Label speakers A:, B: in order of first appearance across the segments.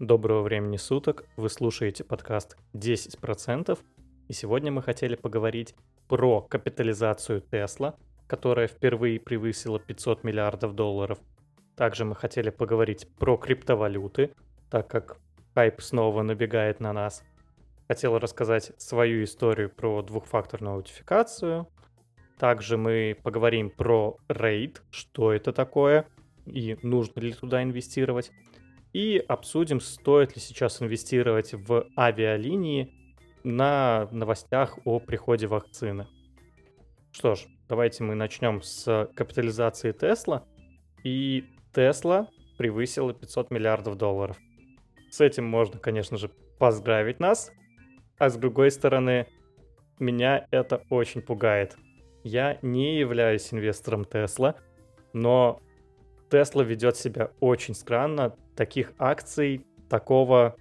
A: Доброго времени суток, вы слушаете подкаст 10%, и сегодня мы хотели поговорить про капитализацию Тесла, которая впервые превысила 500 миллиардов долларов. Также мы хотели поговорить про криптовалюты, так как хайп снова набегает на нас. Хотел рассказать свою историю про двухфакторную аутентификацию. Также мы поговорим про RAID, что это такое и нужно ли туда инвестировать и обсудим, стоит ли сейчас инвестировать в авиалинии на новостях о приходе вакцины. Что ж, давайте мы начнем с капитализации Тесла. И Тесла превысила 500 миллиардов долларов. С этим можно, конечно же, поздравить нас. А с другой стороны, меня это очень пугает. Я не являюсь инвестором Тесла, но Тесла ведет себя очень странно. Таких акций, такого...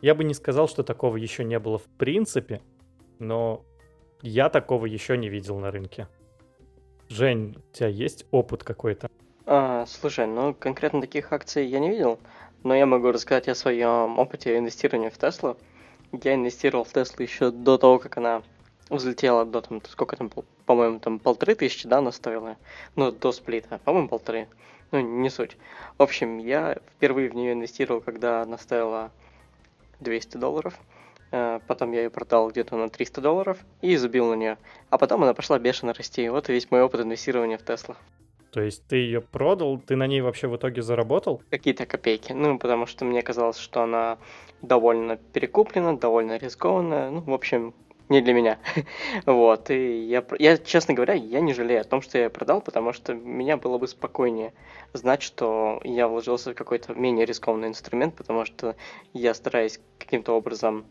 A: Я бы не сказал, что такого еще не было в принципе, но я такого еще не видел на рынке. Жень, у тебя есть опыт какой-то?
B: А, слушай, ну конкретно таких акций я не видел, но я могу рассказать о своем опыте инвестирования в Теслу. Я инвестировал в Теслу еще до того, как она взлетела до там, сколько там, по-моему, там полторы тысячи, да, она стоила, ну, до сплита, по-моему, полторы. Ну, не суть. В общем, я впервые в нее инвестировал, когда она стоила 200 долларов. Э, потом я ее продал где-то на 300 долларов и забил на нее. А потом она пошла бешено расти. Вот и весь мой опыт инвестирования в Тесла.
A: То есть ты ее продал, ты на ней вообще в итоге заработал?
B: Какие-то копейки. Ну, потому что мне казалось, что она довольно перекуплена, довольно рискованная. Ну, в общем, не для меня. вот, и я, я, честно говоря, я не жалею о том, что я продал, потому что меня было бы спокойнее знать, что я вложился в какой-то менее рискованный инструмент, потому что я стараюсь каким-то образом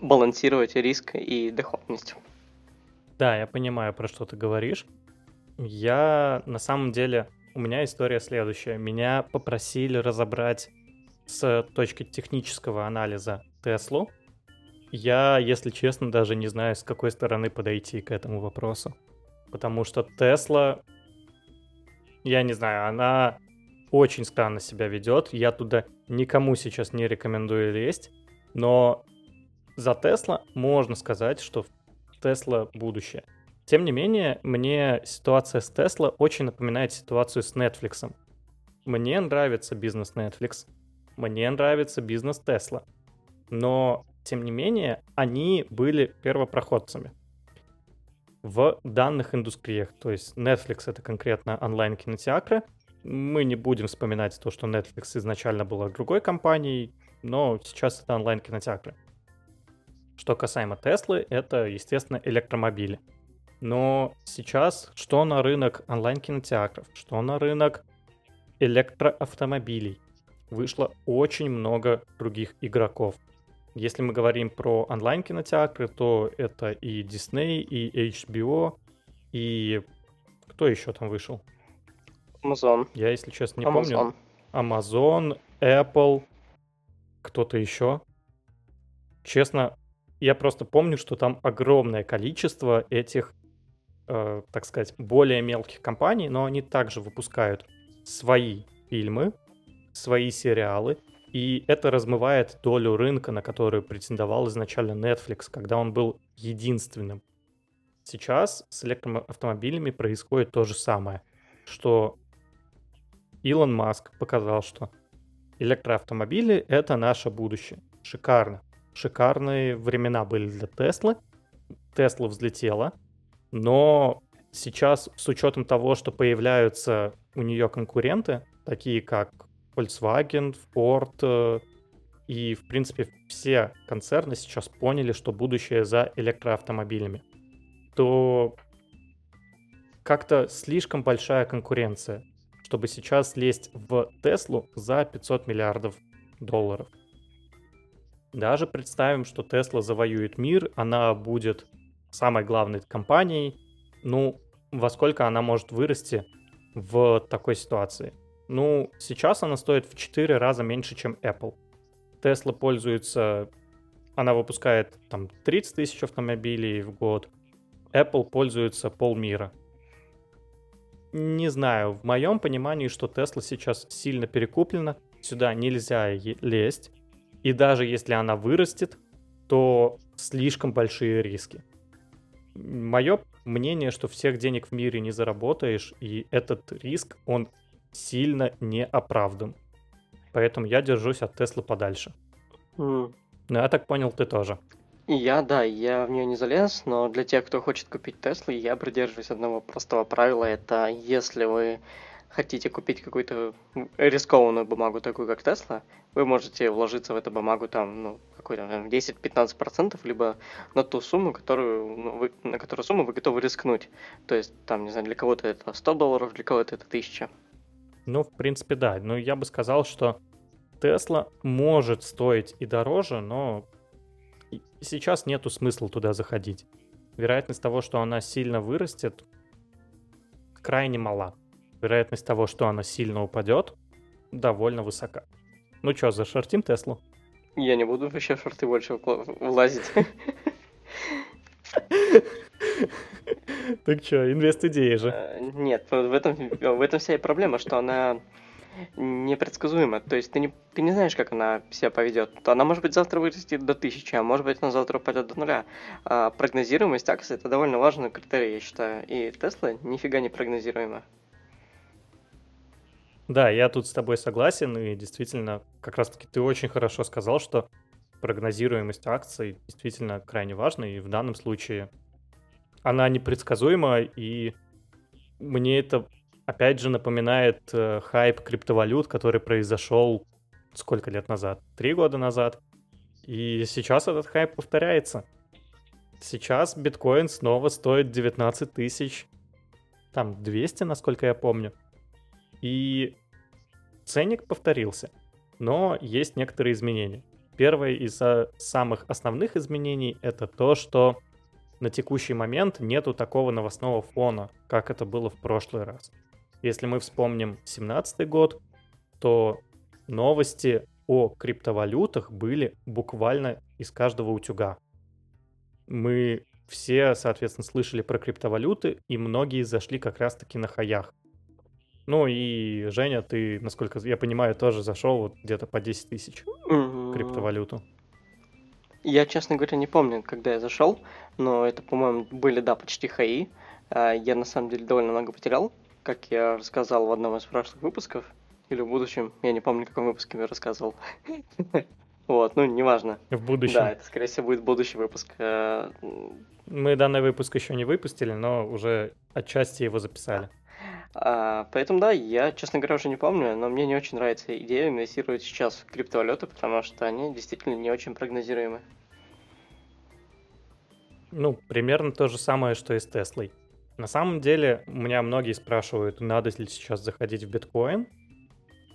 B: балансировать риск и доходность.
A: Да, я понимаю, про что ты говоришь. Я, на самом деле, у меня история следующая. Меня попросили разобрать с точки технического анализа Теслу, я, если честно, даже не знаю, с какой стороны подойти к этому вопросу. Потому что Тесла, я не знаю, она очень странно себя ведет. Я туда никому сейчас не рекомендую лезть. Но за Тесла можно сказать, что Тесла будущее. Тем не менее, мне ситуация с Тесла очень напоминает ситуацию с Netflix. Мне нравится бизнес Netflix, мне нравится бизнес Tesla. Но тем не менее, они были первопроходцами в данных индустриях. То есть Netflix — это конкретно онлайн-кинотеатры. Мы не будем вспоминать то, что Netflix изначально была другой компанией, но сейчас это онлайн-кинотеатры. Что касаемо Теслы, это, естественно, электромобили. Но сейчас что на рынок онлайн-кинотеатров, что на рынок электроавтомобилей, вышло очень много других игроков — если мы говорим про онлайн-кинотеатры, то это и Disney, и HBO, и кто еще там вышел?
B: Amazon.
A: Я, если честно, не Amazon. помню. Amazon, Apple, кто-то еще. Честно, я просто помню, что там огромное количество этих, э, так сказать, более мелких компаний, но они также выпускают свои фильмы, свои сериалы, и это размывает долю рынка, на которую претендовал изначально Netflix, когда он был единственным. Сейчас с электроавтомобилями происходит то же самое, что Илон Маск показал, что электроавтомобили — это наше будущее. Шикарно. Шикарные времена были для Теслы. Тесла взлетела, но сейчас с учетом того, что появляются у нее конкуренты, такие как Volkswagen, Ford э, и, в принципе, все концерны сейчас поняли, что будущее за электроавтомобилями, то как-то слишком большая конкуренция, чтобы сейчас лезть в Теслу за 500 миллиардов долларов. Даже представим, что Тесла завоюет мир, она будет самой главной компанией. Ну, во сколько она может вырасти в такой ситуации? Ну, сейчас она стоит в 4 раза меньше, чем Apple. Tesla пользуется, она выпускает там 30 тысяч автомобилей в год. Apple пользуется полмира. Не знаю, в моем понимании, что Tesla сейчас сильно перекуплена, сюда нельзя лезть, и даже если она вырастет, то слишком большие риски. Мое мнение, что всех денег в мире не заработаешь, и этот риск, он сильно не оправдан. Поэтому я держусь от Теслы подальше. Mm. Ну, я так понял, ты тоже.
B: Я, да, я в нее не залез, но для тех, кто хочет купить Теслу, я придерживаюсь одного простого правила. Это если вы хотите купить какую-то рискованную бумагу, такую как Тесла, вы можете вложиться в эту бумагу там, ну, какой-то 10-15%, либо на ту сумму, которую, ну, вы, на которую сумму вы готовы рискнуть. То есть, там, не знаю, для кого-то это 100 долларов, для кого-то это 1000.
A: Ну, в принципе, да. Но я бы сказал, что Тесла может стоить и дороже, но сейчас нету смысла туда заходить. Вероятность того, что она сильно вырастет, крайне мала вероятность того, что она сильно упадет, довольно высока. Ну что, зашортим Теслу?
B: Я не буду вообще в шорты больше влазить.
A: Так что, инвест-идеи же.
B: Э, нет, в этом, в этом вся и проблема, что она непредсказуема. То есть ты не, ты не знаешь, как она себя поведет. Она может быть завтра вырастет до тысячи, а может быть она завтра упадет до нуля. А прогнозируемость акций это довольно важный критерий, я считаю. И Тесла нифига не прогнозируема.
A: Да, я тут с тобой согласен, и действительно, как раз-таки ты очень хорошо сказал, что прогнозируемость акций действительно крайне важна, и в данном случае она непредсказуема, и мне это опять же напоминает э, хайп криптовалют, который произошел сколько лет назад? Три года назад. И сейчас этот хайп повторяется. Сейчас биткоин снова стоит 19 тысяч, там 200, насколько я помню. И ценник повторился, но есть некоторые изменения. Первое из самых основных изменений это то, что на текущий момент нету такого новостного фона, как это было в прошлый раз. Если мы вспомним 2017 год, то новости о криптовалютах были буквально из каждого утюга. Мы все, соответственно, слышали про криптовалюты, и многие зашли как раз-таки на хаях. Ну и Женя, ты, насколько я понимаю, тоже зашел вот где-то по 10 тысяч криптовалюту.
B: Я, честно говоря, не помню, когда я зашел, но это, по-моему, были, да, почти хаи. А, я, на самом деле, довольно много потерял, как я рассказал в одном из прошлых выпусков. Или в будущем, я не помню, в каком выпуске я рассказывал. Вот, ну, неважно.
A: В будущем.
B: Да, это, скорее всего, будет будущий выпуск. А,
A: Мы данный выпуск еще не выпустили, но уже отчасти его записали.
B: А, поэтому да, я, честно говоря, уже не помню, но мне не очень нравится идея инвестировать сейчас в криптовалюты, потому что они действительно не очень прогнозируемы.
A: Ну, примерно то же самое, что и с Теслой. На самом деле, меня многие спрашивают, надо ли сейчас заходить в биткоин.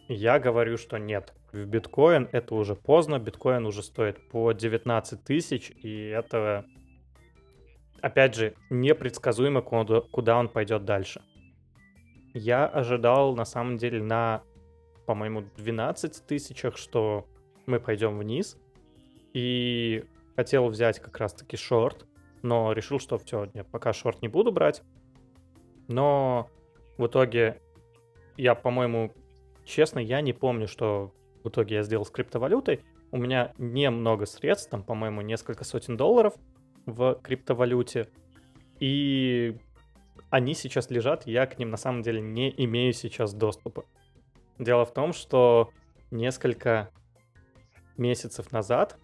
A: Я говорю, что нет. В биткоин это уже поздно, биткоин уже стоит по 19 тысяч, и это, опять же, непредсказуемо, куда он пойдет дальше. Я ожидал, на самом деле, на, по-моему, 12 тысячах, что мы пойдем вниз. И хотел взять как раз-таки шорт, но решил, что все, нет, пока шорт не буду брать. Но в итоге я, по-моему, честно, я не помню, что в итоге я сделал с криптовалютой. У меня немного средств, там, по-моему, несколько сотен долларов в криптовалюте. И они сейчас лежат, я к ним на самом деле не имею сейчас доступа. Дело в том, что несколько месяцев назад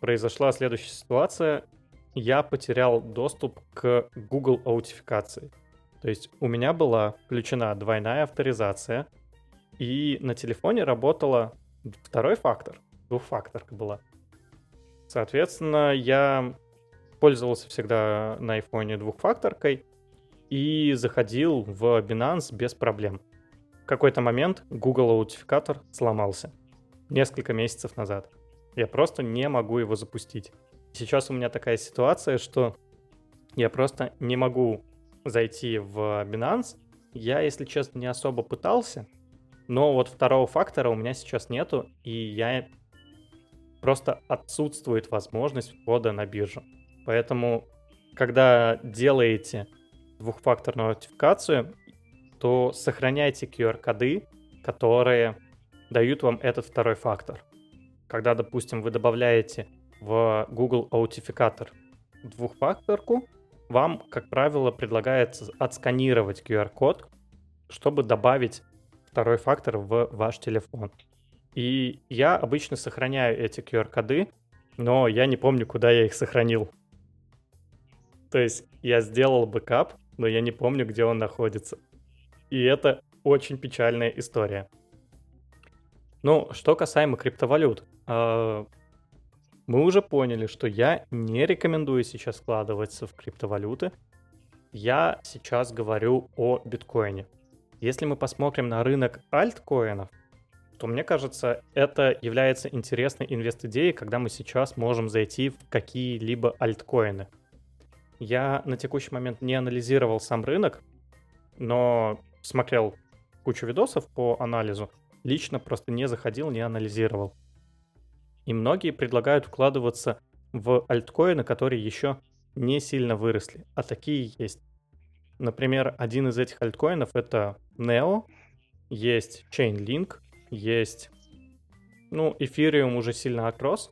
A: произошла следующая ситуация. Я потерял доступ к Google аутификации. То есть у меня была включена двойная авторизация, и на телефоне работала второй фактор, двухфакторка была. Соответственно, я пользовался всегда на iPhone двухфакторкой, и заходил в Binance без проблем. В какой-то момент Google аутификатор сломался. Несколько месяцев назад. Я просто не могу его запустить. Сейчас у меня такая ситуация, что я просто не могу зайти в Binance. Я, если честно, не особо пытался, но вот второго фактора у меня сейчас нету, и я просто отсутствует возможность входа на биржу. Поэтому, когда делаете двухфакторную аутентификацию, то сохраняйте QR-коды, которые дают вам этот второй фактор. Когда, допустим, вы добавляете в Google аутификатор двухфакторку, вам, как правило, предлагается отсканировать QR-код, чтобы добавить второй фактор в ваш телефон. И я обычно сохраняю эти QR-коды, но я не помню, куда я их сохранил. То есть я сделал бэкап, но я не помню, где он находится. И это очень печальная история. Ну, что касаемо криптовалют, а, мы уже поняли, что я не рекомендую сейчас вкладываться в криптовалюты. Я сейчас говорю о биткоине. Если мы посмотрим на рынок альткоинов, то мне кажется, это является интересной инвест-идеей, когда мы сейчас можем зайти в какие-либо альткоины. Я на текущий момент не анализировал сам рынок, но смотрел кучу видосов по анализу, лично просто не заходил, не анализировал. И многие предлагают вкладываться в альткоины, которые еще не сильно выросли, а такие есть. Например, один из этих альткоинов это Neo, есть Chainlink, есть, ну, Ethereum уже сильно отрос,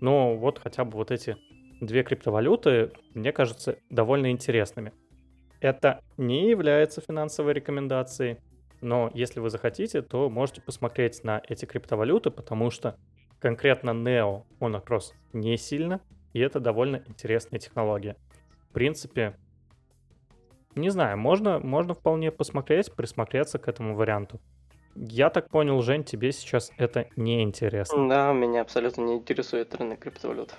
A: но вот хотя бы вот эти две криптовалюты, мне кажется, довольно интересными. Это не является финансовой рекомендацией, но если вы захотите, то можете посмотреть на эти криптовалюты, потому что конкретно Neo, он отрос не сильно, и это довольно интересная технология. В принципе, не знаю, можно, можно вполне посмотреть, присмотреться к этому варианту. Я так понял, Жень, тебе сейчас это не интересно.
B: Да, меня абсолютно не интересует рынок криптовалют.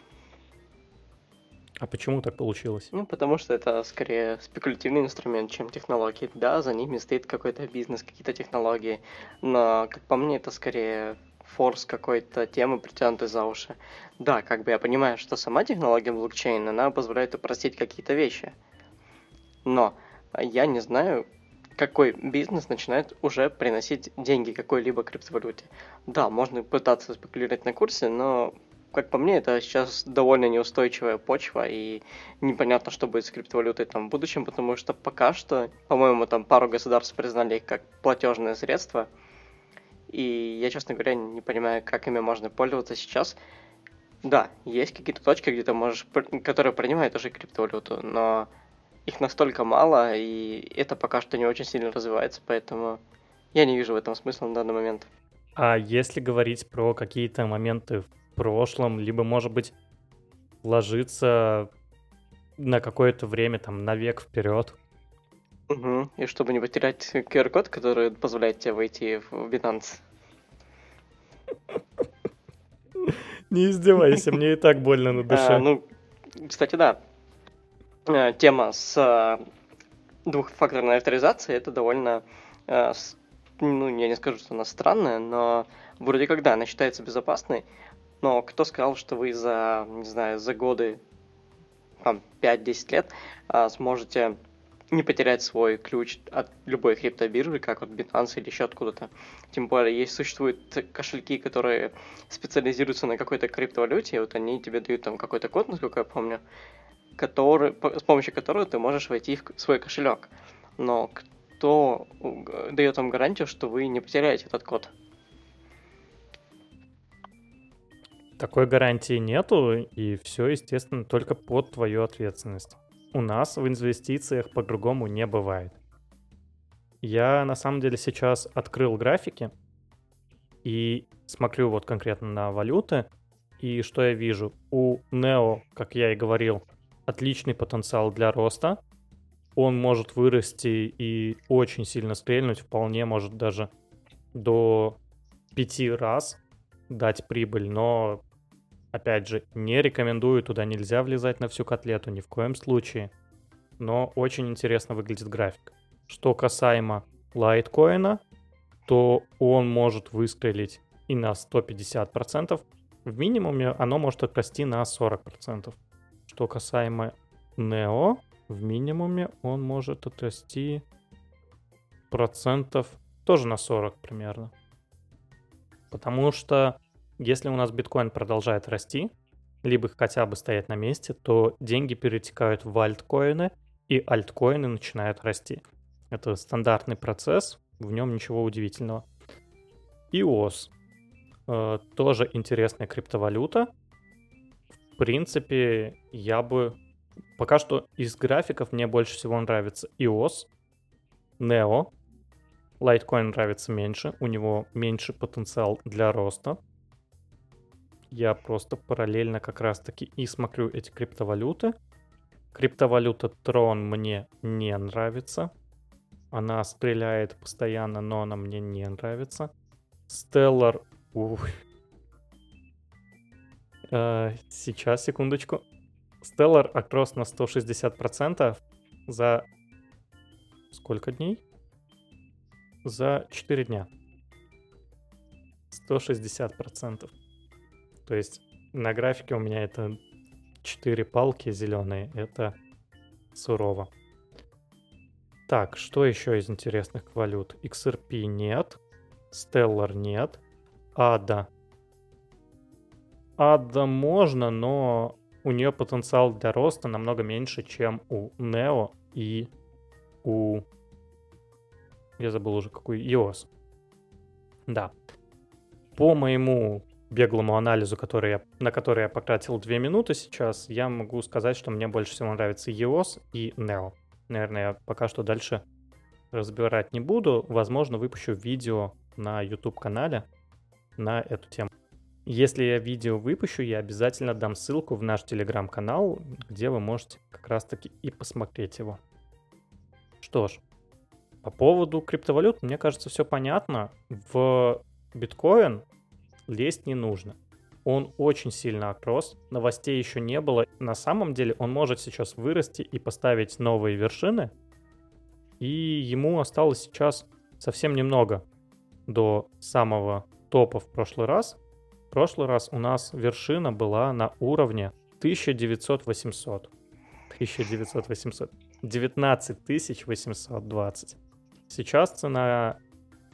A: А почему так получилось?
B: Ну, потому что это скорее спекулятивный инструмент, чем технологии. Да, за ними стоит какой-то бизнес, какие-то технологии, но, как по мне, это скорее форс какой-то темы, притянутой за уши. Да, как бы я понимаю, что сама технология блокчейна, она позволяет упростить какие-то вещи. Но я не знаю, какой бизнес начинает уже приносить деньги какой-либо криптовалюте. Да, можно пытаться спекулировать на курсе, но, как по мне, это сейчас довольно неустойчивая почва, и непонятно, что будет с криптовалютой там в будущем, потому что пока что, по-моему, там пару государств признали их как платежное средство, и я, честно говоря, не понимаю, как ими можно пользоваться сейчас. Да, есть какие-то точки, где ты можешь, которые принимают уже криптовалюту, но их настолько мало, и это пока что не очень сильно развивается, поэтому я не вижу в этом смысла на данный момент.
A: А если говорить про какие-то моменты в прошлом, либо, может быть, ложиться на какое-то время, там, на век вперед?
B: Угу. И чтобы не потерять QR-код, который позволяет тебе войти в Binance.
A: Не издевайся, мне и так больно на душе. А,
B: ну, кстати, да, Э, тема с э, двухфакторной авторизацией, это довольно, э, ну, я не скажу, что она странная, но вроде как да, она считается безопасной, но кто сказал, что вы за, не знаю, за годы, там, 5-10 лет сможете не потерять свой ключ от любой криптобиржи, как от Binance или еще откуда-то. Тем более, есть существуют кошельки, которые специализируются на какой-то криптовалюте, и вот они тебе дают там какой-то код, насколько я помню, который, с помощью которого ты можешь войти в свой кошелек. Но кто дает вам гарантию, что вы не потеряете этот код?
A: Такой гарантии нету, и все, естественно, только под твою ответственность. У нас в инвестициях по-другому не бывает. Я на самом деле сейчас открыл графики и смотрю вот конкретно на валюты. И что я вижу? У Neo, как я и говорил, отличный потенциал для роста. Он может вырасти и очень сильно стрельнуть, вполне может даже до пяти раз дать прибыль, но, опять же, не рекомендую, туда нельзя влезать на всю котлету, ни в коем случае. Но очень интересно выглядит график. Что касаемо лайткоина, то он может выстрелить и на 150%. В минимуме оно может отрасти на 40%. Что касаемо Neo, в минимуме он может отрасти процентов тоже на 40 примерно. Потому что если у нас биткоин продолжает расти, либо хотя бы стоять на месте, то деньги перетекают в альткоины, и альткоины начинают расти. Это стандартный процесс, в нем ничего удивительного. EOS. Э, тоже интересная криптовалюта. В принципе, я бы... Пока что из графиков мне больше всего нравится EOS, Neo. Litecoin нравится меньше, у него меньше потенциал для роста. Я просто параллельно как раз-таки и смотрю эти криптовалюты. Криптовалюта Tron мне не нравится. Она стреляет постоянно, но она мне не нравится. Stellar... Ух. Э, сейчас, секундочку. Stellar окрас на 160% за... Сколько дней? За 4 дня. 160%. То есть на графике у меня это 4 палки зеленые. Это сурово. Так, что еще из интересных валют? XRP нет. Stellar нет. Ада. Ада можно, но у нее потенциал для роста намного меньше, чем у Neo и у... Я забыл уже какой. EOS. Да. По моему беглому анализу, который я, на который я потратил 2 минуты сейчас, я могу сказать, что мне больше всего нравится EOS и Neo. Наверное, я пока что дальше разбирать не буду. Возможно, выпущу видео на YouTube-канале на эту тему. Если я видео выпущу, я обязательно дам ссылку в наш телеграм-канал, где вы можете как раз-таки и посмотреть его. Что ж, по поводу криптовалют, мне кажется, все понятно. В биткоин лезть не нужно. Он очень сильно отрос, новостей еще не было. На самом деле он может сейчас вырасти и поставить новые вершины. И ему осталось сейчас совсем немного до самого топа в прошлый раз. В прошлый раз у нас вершина была на уровне 19800. 19800. 19820. Сейчас цена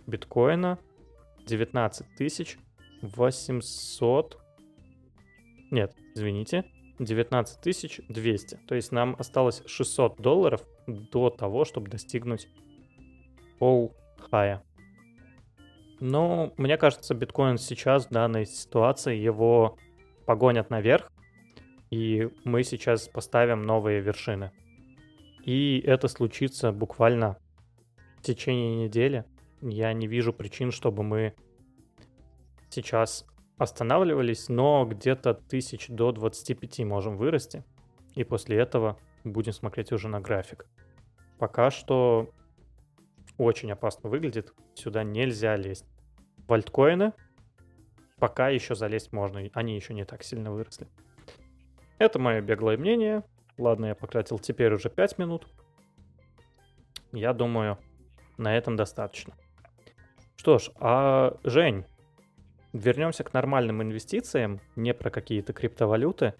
A: биткоина 19 тысяч 800... Нет, извините, 19 200. То есть нам осталось 600 долларов до того, чтобы достигнуть пол хая. Но мне кажется, биткоин сейчас в данной ситуации его погонят наверх, и мы сейчас поставим новые вершины. И это случится буквально в течение недели. Я не вижу причин, чтобы мы сейчас останавливались, но где-то тысяч до 25 можем вырасти. И после этого будем смотреть уже на график. Пока что очень опасно выглядит. Сюда нельзя лезть. В альткоины пока еще залезть можно. Они еще не так сильно выросли. Это мое беглое мнение. Ладно, я потратил теперь уже 5 минут. Я думаю, на этом достаточно. Что ж, а Жень, Вернемся к нормальным инвестициям, не про какие-то криптовалюты.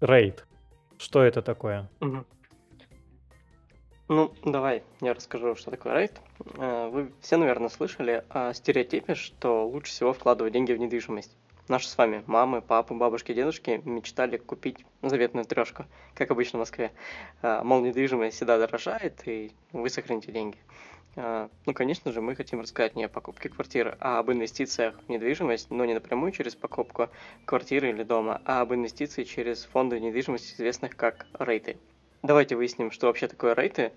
A: Рейд. Что это такое?
B: Ну, давай я расскажу, что такое рейд. Э, вы все, наверное, слышали о стереотипе, что лучше всего вкладывать деньги в недвижимость. Наши с вами мамы, папы, бабушки, дедушки мечтали купить заветную трешку, как обычно в Москве. Э, мол, недвижимость всегда дорожает, и вы сохраните деньги. А, ну, конечно же, мы хотим рассказать не о покупке квартиры, а об инвестициях в недвижимость, но не напрямую через покупку квартиры или дома, а об инвестиции через фонды недвижимости, известных как рейты. Давайте выясним, что вообще такое рейты.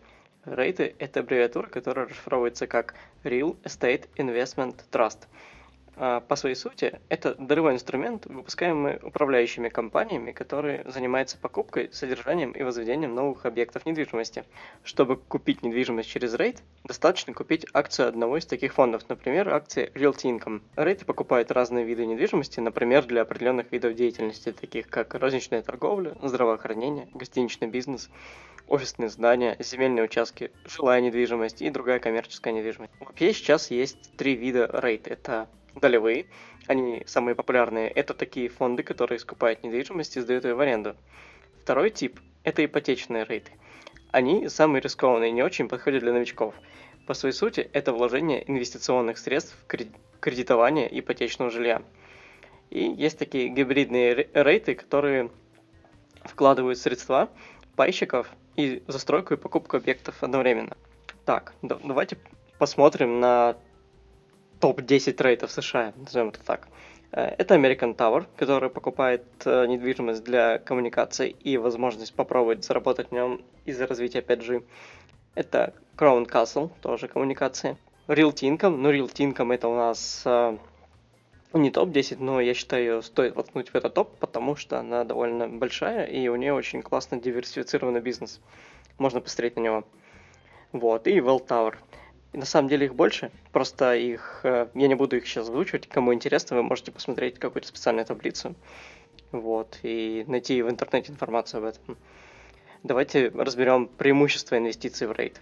B: Рейты – это аббревиатура, которая расшифровывается как Real Estate Investment Trust – по своей сути, это долевой инструмент, выпускаемый управляющими компаниями, которые занимаются покупкой, содержанием и возведением новых объектов недвижимости. Чтобы купить недвижимость через рейд, достаточно купить акцию одного из таких фондов, например, акции Realty Income. Рейты покупают разные виды недвижимости, например, для определенных видов деятельности, таких как розничная торговля, здравоохранение, гостиничный бизнес, офисные здания, земельные участки, жилая недвижимость и другая коммерческая недвижимость. Вообще сейчас есть три вида рейд. Это долевые, они самые популярные, это такие фонды, которые скупают недвижимость и сдают ее в аренду. Второй тип – это ипотечные рейты. Они самые рискованные и не очень подходят для новичков. По своей сути, это вложение инвестиционных средств в кредитование ипотечного жилья. И есть такие гибридные рейты, которые вкладывают средства пайщиков и застройку и покупку объектов одновременно. Так, давайте посмотрим на топ-10 рейтов США, назовем это так. Э, это American Tower, который покупает э, недвижимость для коммуникаций и возможность попробовать заработать в нем из-за развития 5G. Это Crown Castle, тоже коммуникации. Realty Income, ну Realty Income это у нас э, не топ-10, но я считаю, стоит воткнуть в этот топ, потому что она довольно большая и у нее очень классно диверсифицированный бизнес. Можно посмотреть на него. Вот, и Well Tower. И на самом деле их больше, просто их, э, я не буду их сейчас озвучивать, кому интересно, вы можете посмотреть какую-то специальную таблицу, вот, и найти в интернете информацию об этом. Давайте разберем преимущества инвестиций в рейд.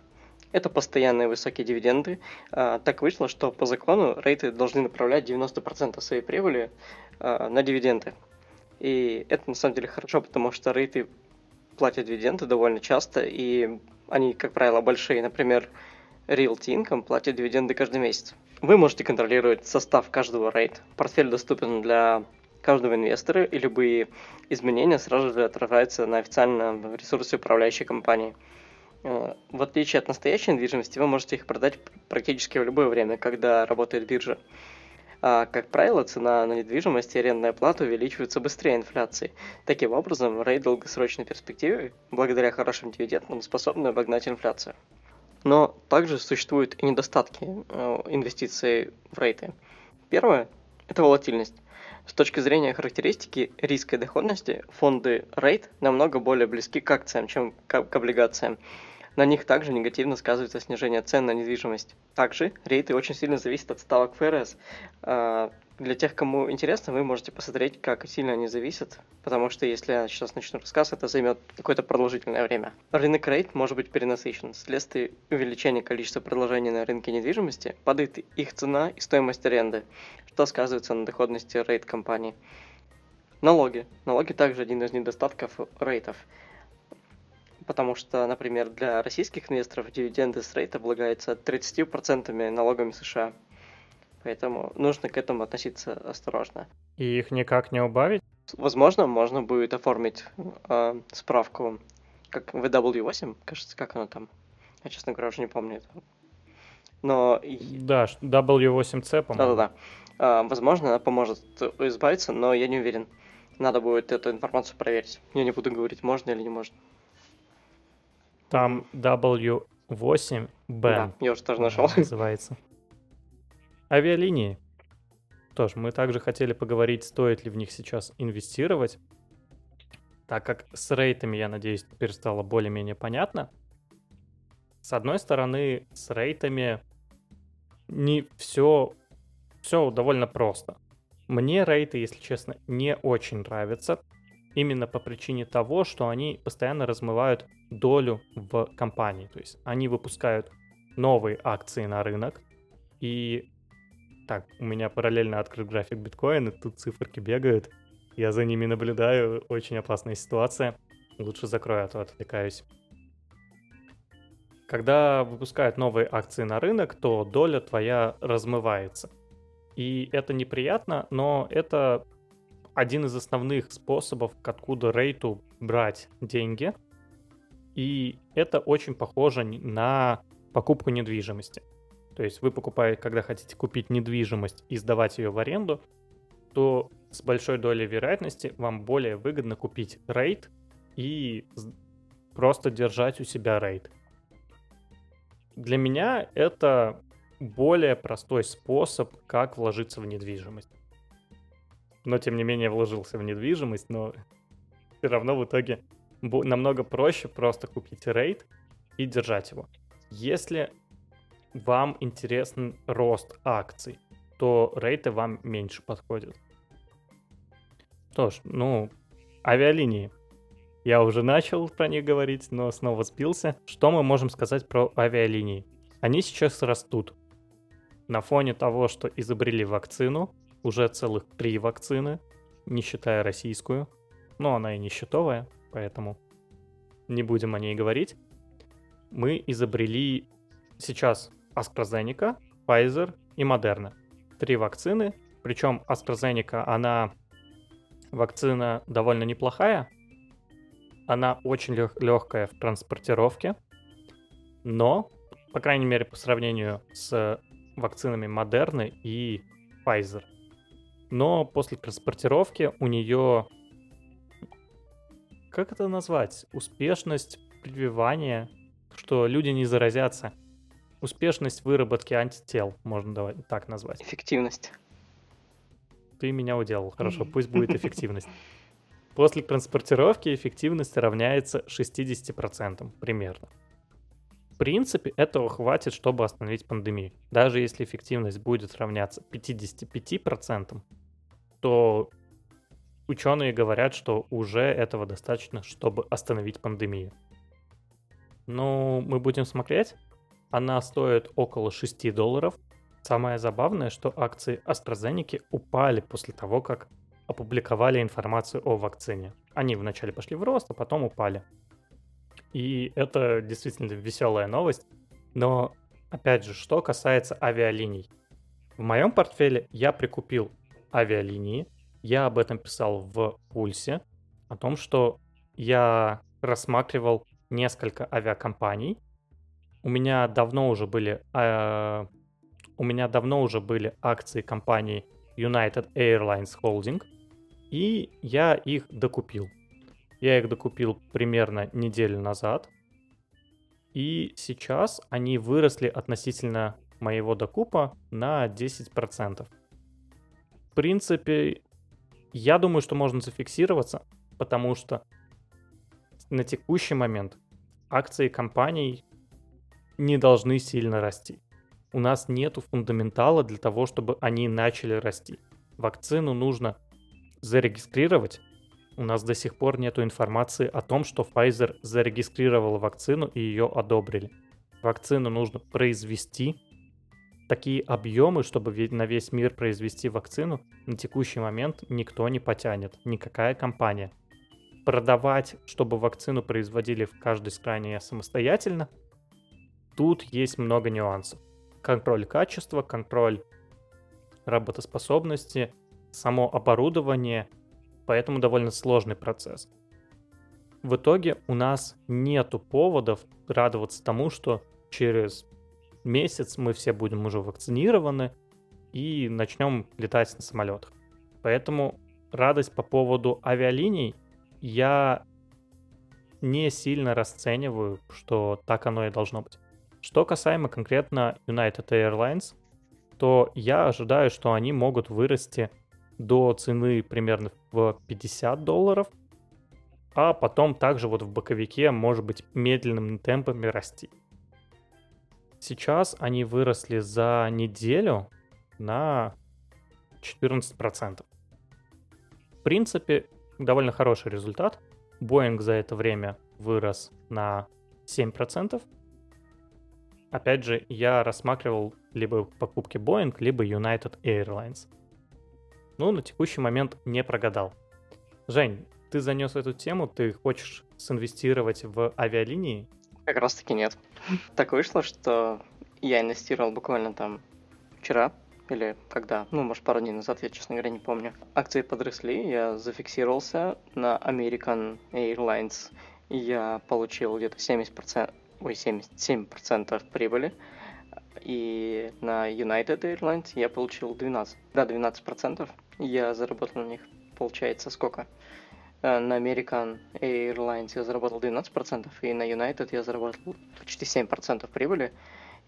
B: Это постоянные высокие дивиденды. А, так вышло, что по закону рейты должны направлять 90% своей прибыли а, на дивиденды. И это на самом деле хорошо, потому что рейты платят дивиденды довольно часто, и они, как правило, большие. Например, Realty Income платит дивиденды каждый месяц. Вы можете контролировать состав каждого рейд. Портфель доступен для каждого инвестора, и любые изменения сразу же отражаются на официальном ресурсе управляющей компании. Э, в отличие от настоящей недвижимости, вы можете их продать практически в любое время, когда работает биржа. А, как правило, цена на недвижимость и арендная плата увеличиваются быстрее инфляции. Таким образом, рейд в долгосрочной перспективе, благодаря хорошим дивидендам, способны обогнать инфляцию. Но также существуют и недостатки э, инвестиций в рейты. Первое – это волатильность. С точки зрения характеристики риска и доходности, фонды рейт намного более близки к акциям, чем к облигациям. На них также негативно сказывается снижение цен на недвижимость. Также рейты очень сильно зависят от ставок ФРС. А, для тех, кому интересно, вы можете посмотреть, как сильно они зависят, потому что если я сейчас начну рассказ, это займет какое-то продолжительное время. Рынок рейт может быть перенасыщен. Вследствие увеличения количества предложений на рынке недвижимости падает их цена и стоимость аренды, что сказывается на доходности рейт компании. Налоги. Налоги также один из недостатков рейтов потому что, например, для российских инвесторов дивиденды с рейта облагаются 30% налогами США. Поэтому нужно к этому относиться осторожно.
A: И их никак не убавить?
B: Возможно, можно будет оформить э, справку, как VW8, кажется, как оно там. Я, честно говоря, уже не помню это. Но...
A: Да, W8C, по-моему.
B: Да-да-да. Э, возможно, она поможет избавиться, но я не уверен. Надо будет эту информацию проверить. Я не буду говорить, можно или не можно.
A: Там W8B.
B: Да, я уже тоже нашел.
A: Называется. Авиалинии. Тоже мы также хотели поговорить, стоит ли в них сейчас инвестировать. Так как с рейтами, я надеюсь, теперь стало более-менее понятно. С одной стороны, с рейтами не все, все довольно просто. Мне рейты, если честно, не очень нравятся. Именно по причине того, что они постоянно размывают долю в компании. То есть они выпускают новые акции на рынок, и так, у меня параллельно открыт график биткоина, тут циферки бегают, я за ними наблюдаю, очень опасная ситуация. Лучше закрою, а то отвлекаюсь. Когда выпускают новые акции на рынок, то доля твоя размывается. И это неприятно, но это один из основных способов, откуда рейту брать деньги – и это очень похоже на покупку недвижимости. То есть вы покупаете, когда хотите купить недвижимость и сдавать ее в аренду, то с большой долей вероятности вам более выгодно купить рейд и просто держать у себя рейд. Для меня это более простой способ, как вложиться в недвижимость. Но тем не менее вложился в недвижимость, но все равно в итоге намного проще просто купить рейд и держать его. Если вам интересен рост акций, то рейты вам меньше подходят. Что ж, ну, авиалинии. Я уже начал про них говорить, но снова спился. Что мы можем сказать про авиалинии? Они сейчас растут. На фоне того, что изобрели вакцину, уже целых три вакцины, не считая российскую, но она и не счетовая, поэтому не будем о ней говорить. Мы изобрели сейчас AstraZeneca, Pfizer и Moderna. Три вакцины, причем AstraZeneca, она вакцина довольно неплохая, она очень лег- легкая в транспортировке, но, по крайней мере, по сравнению с вакцинами Модерны и Pfizer. Но после транспортировки у нее, как это назвать, успешность прививания, что люди не заразятся. Успешность выработки антител, можно давать, так назвать.
B: Эффективность.
A: Ты меня уделал, хорошо, пусть будет эффективность. После транспортировки эффективность равняется 60% примерно. В принципе, этого хватит, чтобы остановить пандемию. Даже если эффективность будет равняться 55%, то ученые говорят, что уже этого достаточно, чтобы остановить пандемию. Ну, мы будем смотреть. Она стоит около 6 долларов. Самое забавное, что акции AstraZeneca упали после того, как опубликовали информацию о вакцине. Они вначале пошли в рост, а потом упали. И это действительно веселая новость. Но, опять же, что касается авиалиний. В моем портфеле я прикупил авиалинии. Я об этом писал в Пульсе. О том, что я рассматривал несколько авиакомпаний. У меня давно уже были... Э, у меня давно уже были акции компании United Airlines Holding, и я их докупил. Я их докупил примерно неделю назад, и сейчас они выросли относительно моего докупа на 10%. В принципе, я думаю, что можно зафиксироваться, потому что на текущий момент акции компаний не должны сильно расти. У нас нет фундаментала для того, чтобы они начали расти. Вакцину нужно зарегистрировать. У нас до сих пор нет информации о том, что Pfizer зарегистрировала вакцину и ее одобрили. Вакцину нужно произвести. Такие объемы, чтобы на весь мир произвести вакцину, на текущий момент никто не потянет, никакая компания продавать, чтобы вакцину производили в каждой стране самостоятельно, тут есть много нюансов. Контроль качества, контроль работоспособности, само оборудование, поэтому довольно сложный процесс. В итоге у нас нету поводов радоваться тому, что через месяц мы все будем уже вакцинированы и начнем летать на самолетах. Поэтому радость по поводу авиалиний я не сильно расцениваю, что так оно и должно быть. Что касаемо конкретно United Airlines, то я ожидаю, что они могут вырасти до цены примерно в 50 долларов, а потом также вот в боковике, может быть, медленными темпами расти. Сейчас они выросли за неделю на 14%. В принципе, довольно хороший результат. Boeing за это время вырос на 7%. Опять же, я рассматривал либо покупки Boeing, либо United Airlines. Ну, на текущий момент не прогадал. Жень, ты занес эту тему, ты хочешь синвестировать в авиалинии?
B: Как раз таки нет. Так вышло, что я инвестировал буквально там вчера или когда, ну, может, пару дней назад, я, честно говоря, не помню. Акции подросли, я зафиксировался на American Airlines, я получил где-то 70%, ой, 77% прибыли, и на United Airlines я получил 12, да, 12%, я заработал на них, получается, сколько? Э, на American Airlines я заработал 12%, и на United я заработал почти 7% прибыли.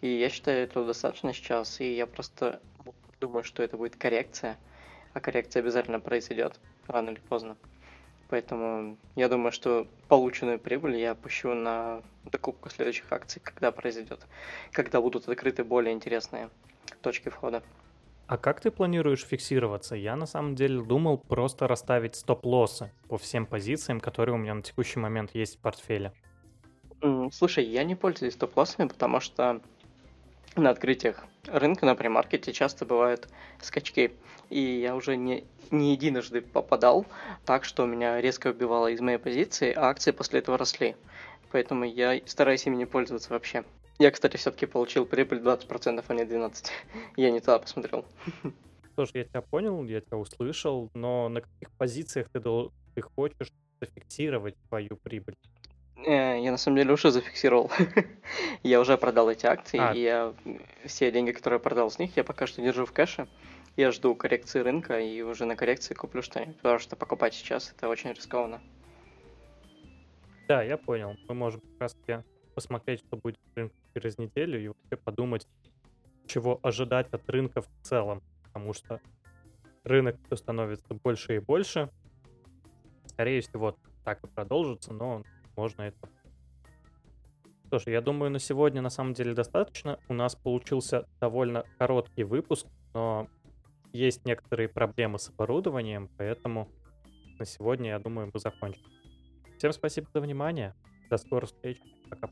B: И я считаю, это достаточно сейчас, и я просто думаю, что это будет коррекция, а коррекция обязательно произойдет рано или поздно. Поэтому я думаю, что полученную прибыль я опущу на докупку следующих акций, когда произойдет, когда будут открыты более интересные точки входа.
A: А как ты планируешь фиксироваться? Я на самом деле думал просто расставить стоп-лоссы по всем позициям, которые у меня на текущий момент есть в портфеле.
B: Слушай, я не пользуюсь стоп-лоссами, потому что на открытиях рынка на премаркете часто бывают скачки. И я уже не, не единожды попадал так, что меня резко убивало из моей позиции, а акции после этого росли. Поэтому я стараюсь ими не пользоваться вообще. Я, кстати, все-таки получил прибыль 20%, а не 12%. я не туда посмотрел.
A: Слушай, я тебя понял, я тебя услышал, но на каких позициях ты, ты хочешь зафиксировать твою прибыль?
B: Э, я на самом деле уже зафиксировал. я уже продал эти акции, а. и я все деньги, которые я продал с них, я пока что держу в кэше. Я жду коррекции рынка и уже на коррекции куплю что-нибудь, потому что покупать сейчас это очень рискованно.
A: Да, я понял. Мы можем как раз посмотреть, что будет через неделю и вообще подумать, чего ожидать от рынка в целом, потому что рынок все становится больше и больше. Скорее всего, так и продолжится, но можно это... Что ж, я думаю, на сегодня на самом деле достаточно. У нас получился довольно короткий выпуск, но есть некоторые проблемы с оборудованием, поэтому на сегодня, я думаю, мы закончим. Всем спасибо за внимание. До скорых встреч. Пока.